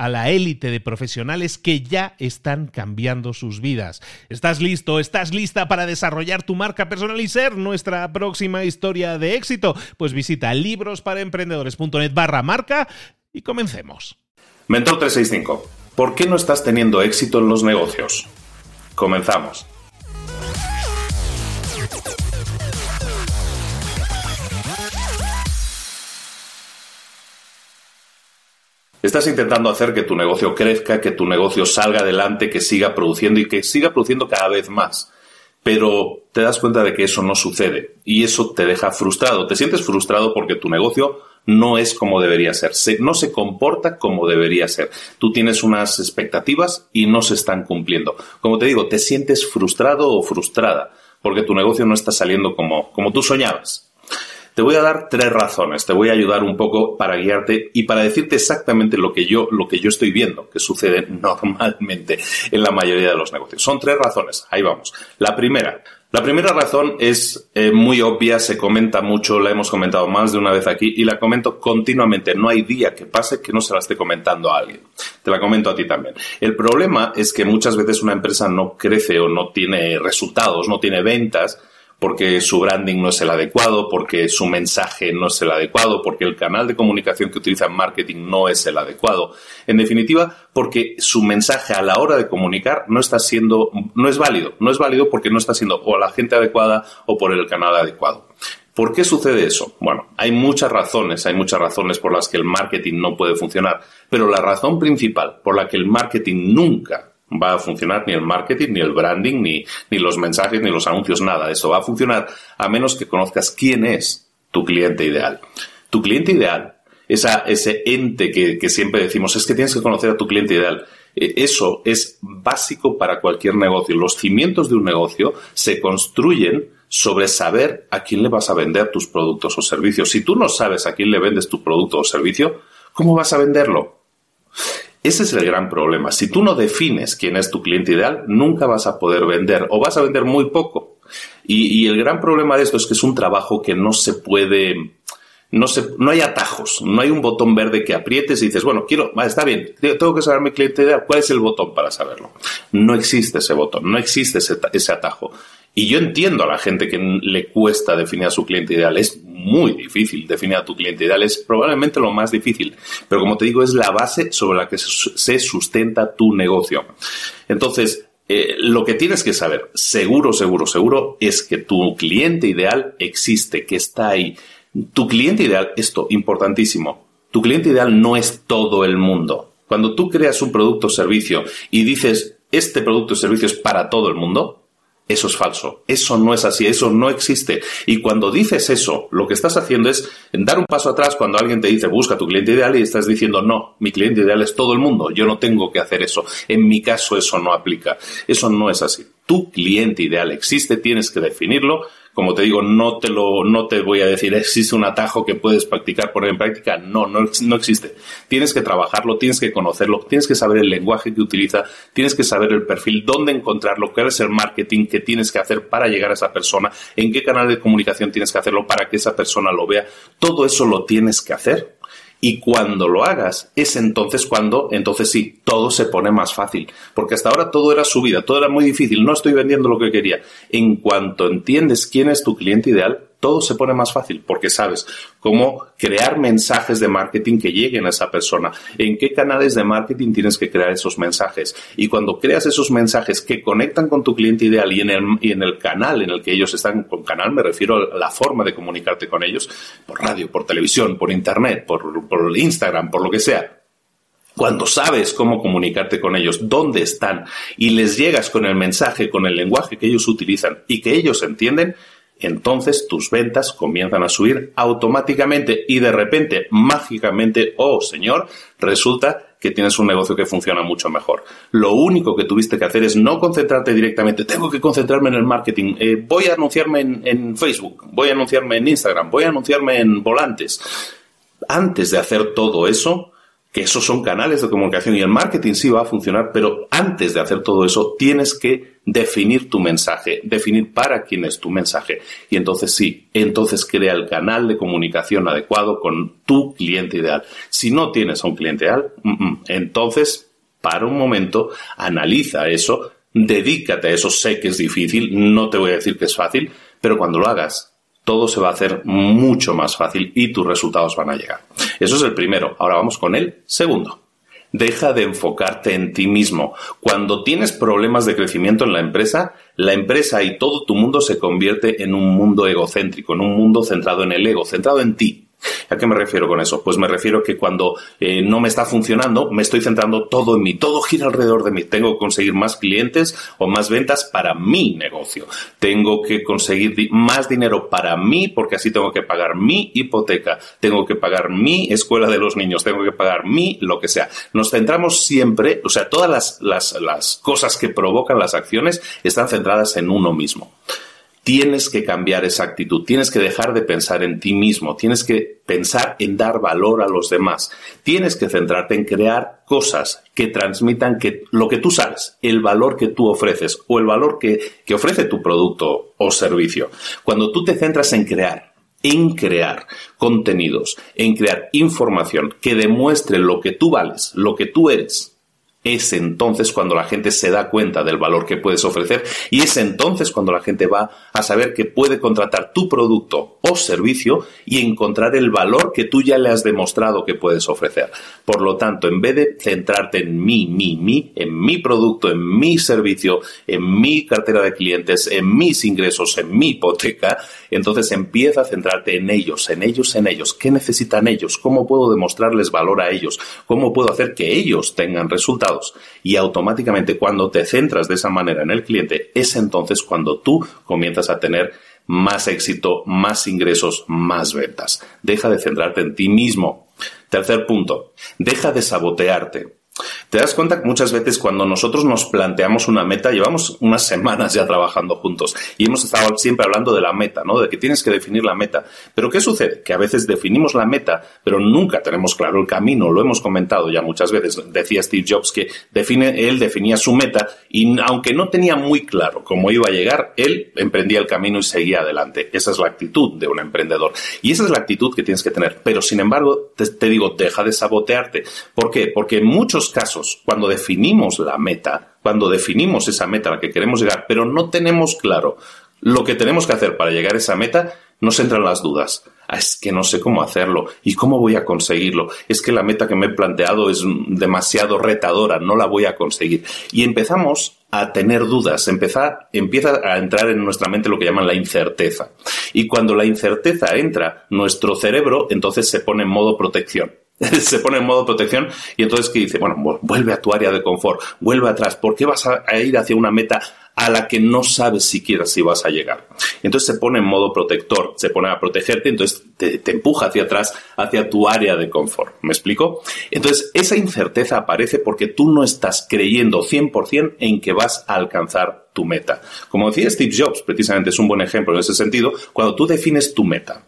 a la élite de profesionales que ya están cambiando sus vidas. ¿Estás listo? ¿Estás lista para desarrollar tu marca personal y ser nuestra próxima historia de éxito? Pues visita librosparaemprendedores.net barra marca y comencemos. Mentor 365. ¿Por qué no estás teniendo éxito en los negocios? Comenzamos. Estás intentando hacer que tu negocio crezca, que tu negocio salga adelante, que siga produciendo y que siga produciendo cada vez más. Pero te das cuenta de que eso no sucede y eso te deja frustrado. Te sientes frustrado porque tu negocio no es como debería ser, no se comporta como debería ser. Tú tienes unas expectativas y no se están cumpliendo. Como te digo, te sientes frustrado o frustrada porque tu negocio no está saliendo como, como tú soñabas. Te voy a dar tres razones, te voy a ayudar un poco para guiarte y para decirte exactamente lo que yo, lo que yo estoy viendo que sucede normalmente en la mayoría de los negocios. Son tres razones, ahí vamos. La primera, la primera razón es eh, muy obvia, se comenta mucho, la hemos comentado más de una vez aquí y la comento continuamente. No hay día que pase que no se la esté comentando a alguien. Te la comento a ti también. El problema es que muchas veces una empresa no crece o no tiene resultados, no tiene ventas porque su branding no es el adecuado, porque su mensaje no es el adecuado, porque el canal de comunicación que utiliza en marketing no es el adecuado. En definitiva, porque su mensaje a la hora de comunicar no está siendo, no es válido, no es válido porque no está siendo o la gente adecuada o por el canal adecuado. ¿Por qué sucede eso? Bueno, hay muchas razones, hay muchas razones por las que el marketing no puede funcionar, pero la razón principal por la que el marketing nunca va a funcionar ni el marketing, ni el branding, ni, ni los mensajes, ni los anuncios, nada. Eso va a funcionar a menos que conozcas quién es tu cliente ideal. Tu cliente ideal, esa, ese ente que, que siempre decimos, es que tienes que conocer a tu cliente ideal. E, eso es básico para cualquier negocio. Los cimientos de un negocio se construyen sobre saber a quién le vas a vender tus productos o servicios. Si tú no sabes a quién le vendes tu producto o servicio, ¿cómo vas a venderlo? Ese es el gran problema. Si tú no defines quién es tu cliente ideal, nunca vas a poder vender o vas a vender muy poco. Y, el gran problema de esto es que es un trabajo que no se puede, no, se, no hay atajos, no hay un botón verde que aprietes y dices, bueno, quiero, está bien, tengo que saber mi cliente ideal, ¿cuál es el botón para saberlo? No existe ese botón, no existe ese atajo. Y yo entiendo a la gente que le cuesta definir a su cliente ideal. Es muy difícil definir a tu cliente ideal. Es probablemente lo más difícil. Pero como te digo, es la base sobre la que se sustenta tu negocio. Entonces, eh, lo que tienes que saber, seguro, seguro, seguro, es que tu cliente ideal existe, que está ahí. Tu cliente ideal, esto, importantísimo, tu cliente ideal no es todo el mundo. Cuando tú creas un producto o servicio y dices, este producto o servicio es para todo el mundo, eso es falso. Eso no es así. Eso no existe. Y cuando dices eso, lo que estás haciendo es dar un paso atrás cuando alguien te dice busca tu cliente ideal y estás diciendo no, mi cliente ideal es todo el mundo. Yo no tengo que hacer eso. En mi caso eso no aplica. Eso no es así. Tu cliente ideal existe, tienes que definirlo, como te digo, no te lo, no te voy a decir, existe un atajo que puedes practicar, poner en práctica. No, no, no existe. Tienes que trabajarlo, tienes que conocerlo, tienes que saber el lenguaje que utiliza, tienes que saber el perfil, dónde encontrarlo, cuál es el marketing que tienes que hacer para llegar a esa persona, en qué canal de comunicación tienes que hacerlo para que esa persona lo vea. Todo eso lo tienes que hacer y cuando lo hagas, es entonces cuando, entonces sí, todo se pone más fácil. Porque hasta ahora todo era subida, todo era muy difícil, no estoy vendiendo lo que quería. En cuanto entiendes quién es tu cliente ideal, todo se pone más fácil porque sabes cómo crear mensajes de marketing que lleguen a esa persona, en qué canales de marketing tienes que crear esos mensajes. Y cuando creas esos mensajes que conectan con tu cliente ideal y en el, y en el canal en el que ellos están, con canal me refiero a la forma de comunicarte con ellos, por radio, por televisión, por internet, por, por Instagram, por lo que sea, cuando sabes cómo comunicarte con ellos, dónde están, y les llegas con el mensaje, con el lenguaje que ellos utilizan y que ellos entienden, entonces tus ventas comienzan a subir automáticamente y de repente, mágicamente, oh señor, resulta que tienes un negocio que funciona mucho mejor. Lo único que tuviste que hacer es no concentrarte directamente, tengo que concentrarme en el marketing, eh, voy a anunciarme en, en Facebook, voy a anunciarme en Instagram, voy a anunciarme en volantes. Antes de hacer todo eso, que esos son canales de comunicación y el marketing sí va a funcionar, pero antes de hacer todo eso tienes que definir tu mensaje, definir para quién es tu mensaje. Y entonces sí, entonces crea el canal de comunicación adecuado con tu cliente ideal. Si no tienes a un cliente ideal, entonces para un momento, analiza eso, dedícate a eso, sé que es difícil, no te voy a decir que es fácil, pero cuando lo hagas, todo se va a hacer mucho más fácil y tus resultados van a llegar. Eso es el primero. Ahora vamos con el segundo. Deja de enfocarte en ti mismo. Cuando tienes problemas de crecimiento en la empresa, la empresa y todo tu mundo se convierte en un mundo egocéntrico, en un mundo centrado en el ego, centrado en ti. ¿A qué me refiero con eso? Pues me refiero que cuando eh, no me está funcionando, me estoy centrando todo en mí, todo gira alrededor de mí. Tengo que conseguir más clientes o más ventas para mi negocio. Tengo que conseguir más dinero para mí porque así tengo que pagar mi hipoteca, tengo que pagar mi escuela de los niños, tengo que pagar mi lo que sea. Nos centramos siempre, o sea, todas las, las, las cosas que provocan las acciones están centradas en uno mismo. Tienes que cambiar esa actitud, tienes que dejar de pensar en ti mismo, tienes que pensar en dar valor a los demás, tienes que centrarte en crear cosas que transmitan que lo que tú sabes, el valor que tú ofreces o el valor que, que ofrece tu producto o servicio. Cuando tú te centras en crear, en crear contenidos, en crear información que demuestre lo que tú vales, lo que tú eres, es entonces cuando la gente se da cuenta del valor que puedes ofrecer y es entonces cuando la gente va a saber que puede contratar tu producto o servicio y encontrar el valor que tú ya le has demostrado que puedes ofrecer. Por lo tanto, en vez de centrarte en mí, mí, mí, en mi producto, en mi servicio, en mi cartera de clientes, en mis ingresos, en mi hipoteca, entonces empieza a centrarte en ellos, en ellos, en ellos. ¿Qué necesitan ellos? ¿Cómo puedo demostrarles valor a ellos? ¿Cómo puedo hacer que ellos tengan resultados? Y automáticamente cuando te centras de esa manera en el cliente, es entonces cuando tú comienzas a tener más éxito, más ingresos, más ventas. Deja de centrarte en ti mismo. Tercer punto, deja de sabotearte. Te das cuenta que muchas veces cuando nosotros nos planteamos una meta, llevamos unas semanas ya trabajando juntos y hemos estado siempre hablando de la meta, ¿no? De que tienes que definir la meta. Pero ¿qué sucede? Que a veces definimos la meta, pero nunca tenemos claro el camino. Lo hemos comentado ya muchas veces. Decía Steve Jobs que él definía su meta y aunque no tenía muy claro cómo iba a llegar, él emprendía el camino y seguía adelante. Esa es la actitud de un emprendedor. Y esa es la actitud que tienes que tener. Pero sin embargo, te, te digo, deja de sabotearte. ¿Por qué? Porque en muchos casos, cuando definimos la meta, cuando definimos esa meta a la que queremos llegar, pero no tenemos claro lo que tenemos que hacer para llegar a esa meta, nos entran las dudas. Ah, es que no sé cómo hacerlo y cómo voy a conseguirlo. Es que la meta que me he planteado es demasiado retadora, no la voy a conseguir. Y empezamos a tener dudas, empieza a entrar en nuestra mente lo que llaman la incerteza. Y cuando la incerteza entra, nuestro cerebro entonces se pone en modo protección. se pone en modo protección y entonces que dice, bueno, vuelve a tu área de confort, vuelve atrás, ¿por qué vas a, ir hacia una meta a la que no sabes siquiera si vas a llegar. Entonces se pone en modo protector, se pone a protegerte, entonces te, te, empuja hacia atrás, hacia tu área de confort. ¿Me explico? Entonces esa incerteza aparece porque tú no estás creyendo 100% en que vas a alcanzar tu meta. Como decía Steve Jobs, precisamente es un buen ejemplo en ese sentido, cuando tú defines tu meta,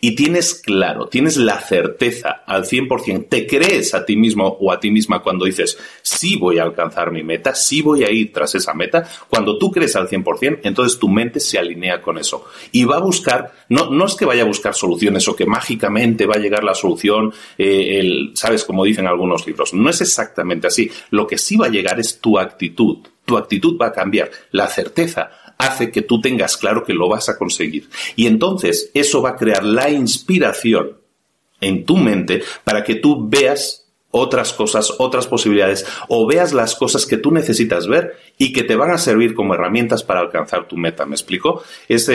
y tienes claro, tienes la certeza al 100%, te crees a ti mismo o a ti misma cuando dices, sí voy a alcanzar mi meta, sí voy a ir tras esa meta, cuando tú crees al 100%, entonces tu mente se alinea con eso y va a buscar, no, no es que vaya a buscar soluciones o que mágicamente va a llegar la solución, eh, el, sabes, como dicen algunos libros, no es exactamente así, lo que sí va a llegar es tu actitud, tu actitud va a cambiar, la certeza hace que tú tengas claro que lo vas a conseguir. Y entonces eso va a crear la inspiración en tu mente para que tú veas otras cosas, otras posibilidades, o veas las cosas que tú necesitas ver y que te van a servir como herramientas para alcanzar tu meta. ¿Me explico? Es,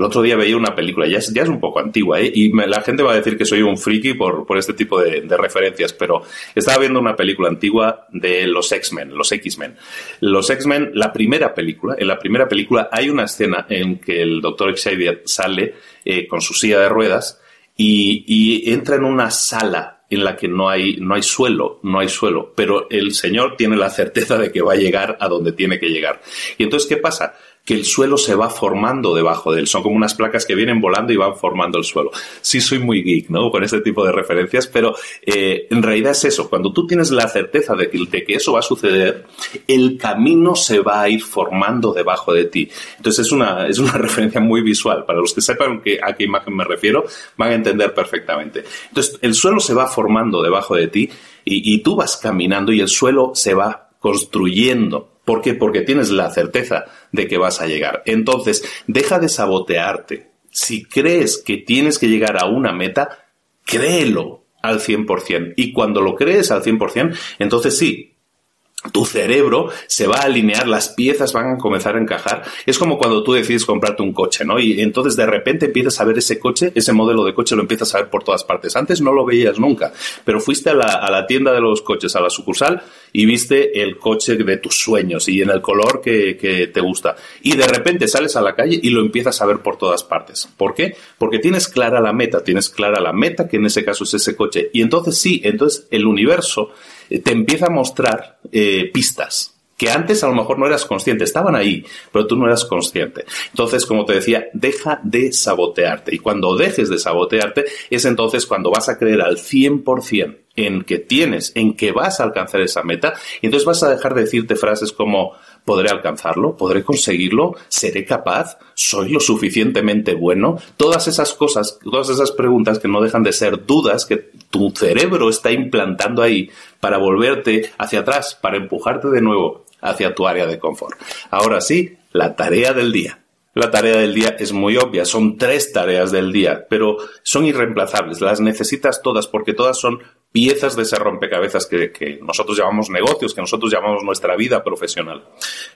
el otro día veía una película, ya es, ya es un poco antigua, ¿eh? y la gente va a decir que soy un friki por, por este tipo de, de, referencias, pero estaba viendo una película antigua de los X-Men, los X-Men. Los X-Men, la primera película, en la primera película hay una escena en que el doctor Xavier sale eh, con su silla de ruedas y, y entra en una sala en la que no hay, no hay suelo, no hay suelo, pero el Señor tiene la certeza de que va a llegar a donde tiene que llegar. Y entonces, ¿qué pasa? Que el suelo se va formando debajo de él. Son como unas placas que vienen volando y van formando el suelo. Sí, soy muy geek, ¿no? Con este tipo de referencias, pero eh, en realidad es eso. Cuando tú tienes la certeza de que, eso va a suceder, el camino se va a ir formando debajo de ti. Entonces es una, es una referencia muy visual. Para los que sepan a qué imagen me refiero, van a entender perfectamente. Entonces el suelo se va formando debajo de ti y, y tú vas caminando y el suelo se va construyendo. ¿Por qué? Porque tienes la certeza de que vas a llegar. Entonces, deja de sabotearte. Si crees que tienes que llegar a una meta, créelo al 100%. Y cuando lo crees al 100%, entonces sí, tu cerebro se va a alinear, las piezas van a comenzar a encajar. Es como cuando tú decides comprarte un coche, ¿no? Y entonces de repente empiezas a ver ese coche, ese modelo de coche lo empiezas a ver por todas partes. Antes no lo veías nunca, pero fuiste a la, a la tienda de los coches, a la sucursal, y viste el coche de tus sueños y en el color que, que te gusta. Y de repente sales a la calle y lo empiezas a ver por todas partes. ¿Por qué? Porque tienes clara la meta, tienes clara la meta, que en ese caso es ese coche. Y entonces sí, entonces el universo te empieza a mostrar eh, pistas que antes a lo mejor no eras consciente, estaban ahí, pero tú no eras consciente. Entonces, como te decía, deja de sabotearte. Y cuando dejes de sabotearte, es entonces cuando vas a creer al 100% en que tienes, en que vas a alcanzar esa meta, y entonces vas a dejar de decirte frases como, ¿Podré alcanzarlo? ¿Podré conseguirlo? ¿Seré capaz? ¿Soy lo suficientemente bueno? Todas esas cosas, todas esas preguntas que no dejan de ser dudas que tu cerebro está implantando ahí para volverte hacia atrás, para empujarte de nuevo hacia tu área de confort. Ahora sí, la tarea del día. La tarea del día es muy obvia, son tres tareas del día, pero son irreemplazables, las necesitas todas porque todas son piezas de ese rompecabezas que, nosotros llamamos negocios, que nosotros llamamos nuestra vida profesional.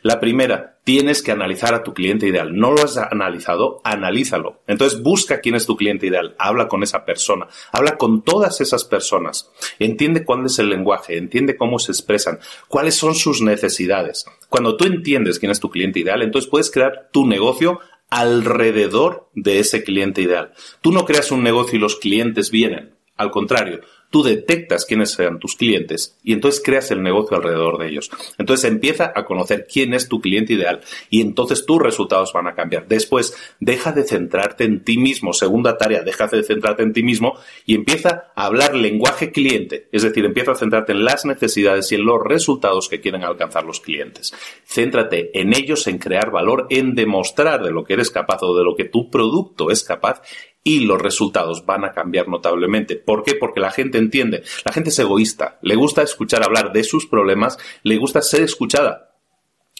La primera, tienes que analizar a tu cliente ideal. ¿No lo has analizado? Analízalo. Entonces busca quién es tu cliente ideal, habla con esa persona, habla con todas esas personas, entiende cuál es el lenguaje, entiende cómo se expresan, cuáles son sus necesidades. Cuando tú entiendes quién es tu cliente ideal, entonces puedes crear tu negocio alrededor de ese cliente ideal. Tú no creas un negocio y los clientes vienen. Al contrario, tú detectas quiénes sean tus clientes y entonces creas el negocio alrededor de ellos. Entonces empieza a conocer quién es tu cliente ideal y entonces tus resultados van a cambiar. Después, deja de centrarte en ti mismo. Segunda tarea, deja de centrarte en ti mismo y empieza a hablar lenguaje cliente. Es decir, empieza a centrarte en las necesidades y en los resultados que quieren alcanzar los clientes. Céntrate en ellos, en crear valor, en demostrar de lo que eres capaz o de lo que tu producto es capaz y los resultados van a cambiar notablemente. ¿Por qué? Porque la gente entiende, la gente es egoísta, le gusta escuchar hablar de sus problemas, le gusta ser escuchada.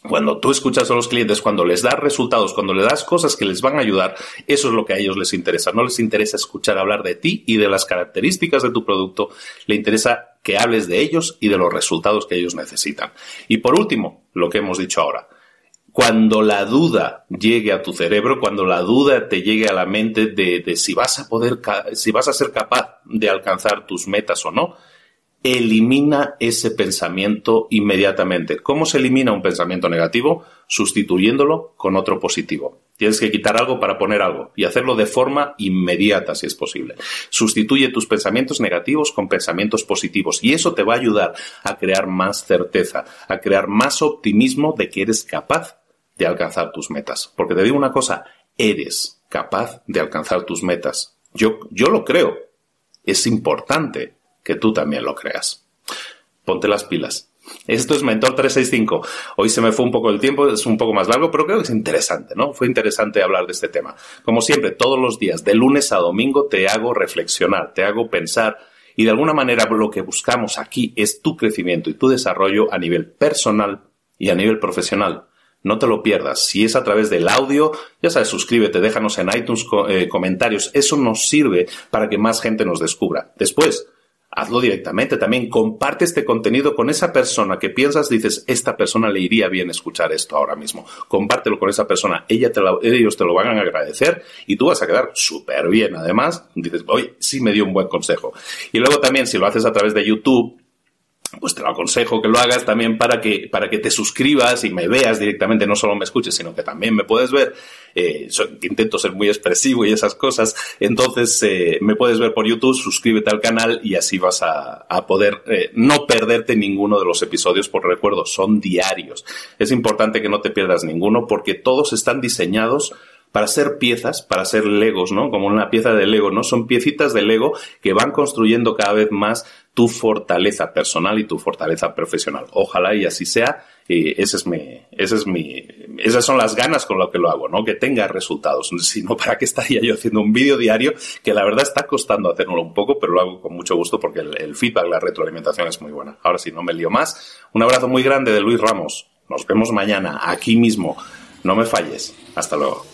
Cuando tú escuchas a los clientes, cuando les das resultados, cuando le das cosas que les van a ayudar, eso es lo que a ellos les interesa. No les interesa escuchar hablar de ti y de las características de tu producto, le interesa que hables de ellos y de los resultados que ellos necesitan. Y por último, lo que hemos dicho ahora, cuando la duda llegue a tu cerebro, cuando la duda te llegue a la mente de, si vas a poder, si vas a ser capaz de alcanzar tus metas o no, elimina ese pensamiento inmediatamente. ¿Cómo se elimina un pensamiento negativo? Sustituyéndolo con otro positivo. Tienes que quitar algo para poner algo y hacerlo de forma inmediata si es posible. Sustituye tus pensamientos negativos con pensamientos positivos y eso te va a ayudar a crear más certeza, a crear más optimismo de que eres capaz de alcanzar tus metas. Porque te digo una cosa, eres capaz de alcanzar tus metas. Yo, yo lo creo. Es importante que tú también lo creas. Ponte las pilas. Esto es Mentor 365. Hoy se me fue un poco el tiempo, es un poco más largo, pero creo que es interesante, ¿no? Fue interesante hablar de este tema. Como siempre, todos los días, de lunes a domingo, te hago reflexionar, te hago pensar y de alguna manera lo que buscamos aquí es tu crecimiento y tu desarrollo a nivel personal y a nivel profesional. No te lo pierdas. Si es a través del audio, ya sabes, suscríbete, déjanos en iTunes eh, comentarios. Eso nos sirve para que más gente nos descubra. Después, hazlo directamente también. Comparte este contenido con esa persona que piensas, dices, esta persona le iría bien escuchar esto ahora mismo. Compártelo con esa persona. Ella te ellos te lo van a agradecer y tú vas a quedar súper bien. Además, dices, hoy sí me dio un buen consejo. Y luego también, si lo haces a través de YouTube, pues te lo aconsejo que lo hagas también para que, para que te suscribas y me veas directamente, no solo me escuches, sino que también me puedes ver. Eh, intento ser muy expresivo y esas cosas. Entonces, eh, me puedes ver por YouTube, suscríbete al canal y así vas a, poder eh, no perderte ninguno de los episodios, por recuerdo, son diarios. Es importante que no te pierdas ninguno porque todos están diseñados para ser piezas, para ser legos, ¿no? Como una pieza de Lego, ¿no? Son piecitas de Lego que van construyendo cada vez más tu fortaleza personal y tu fortaleza profesional. Ojalá y así sea. Y ese es mi, ese es mi, esas son las ganas con lo que lo hago, ¿no? Que tenga resultados. Si no, ¿para qué estaría yo haciendo un vídeo diario? Que la verdad está costando hacerlo un poco, pero lo hago con mucho gusto porque el, el feedback, la retroalimentación es muy buena. Ahora sí, no me lío más. Un abrazo muy grande de Luis Ramos. Nos vemos mañana, aquí mismo. No me falles. Hasta luego.